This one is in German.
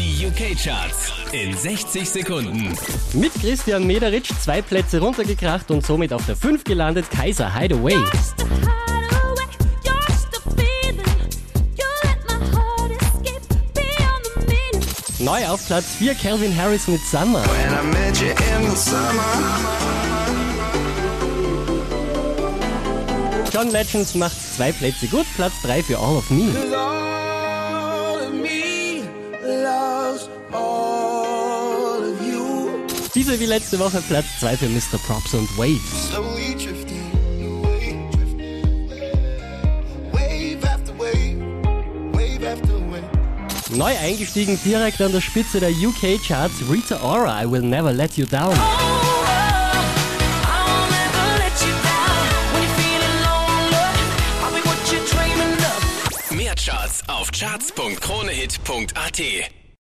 Die UK-Charts in 60 Sekunden. Mit Christian Mederitsch zwei Plätze runtergekracht und somit auf der 5 gelandet Kaiser Hideaway. Neu auf Platz 4 Calvin Harris mit Summer. John Legends macht zwei Plätze gut, Platz 3 für All of Me. Diese wie letzte Woche Platz 2 für Mr. Props und Waves. Neu eingestiegen direkt an der Spitze der UK Charts Rita Ora, I Will Never Let You Down. Mehr Charts auf charts.kronehit.at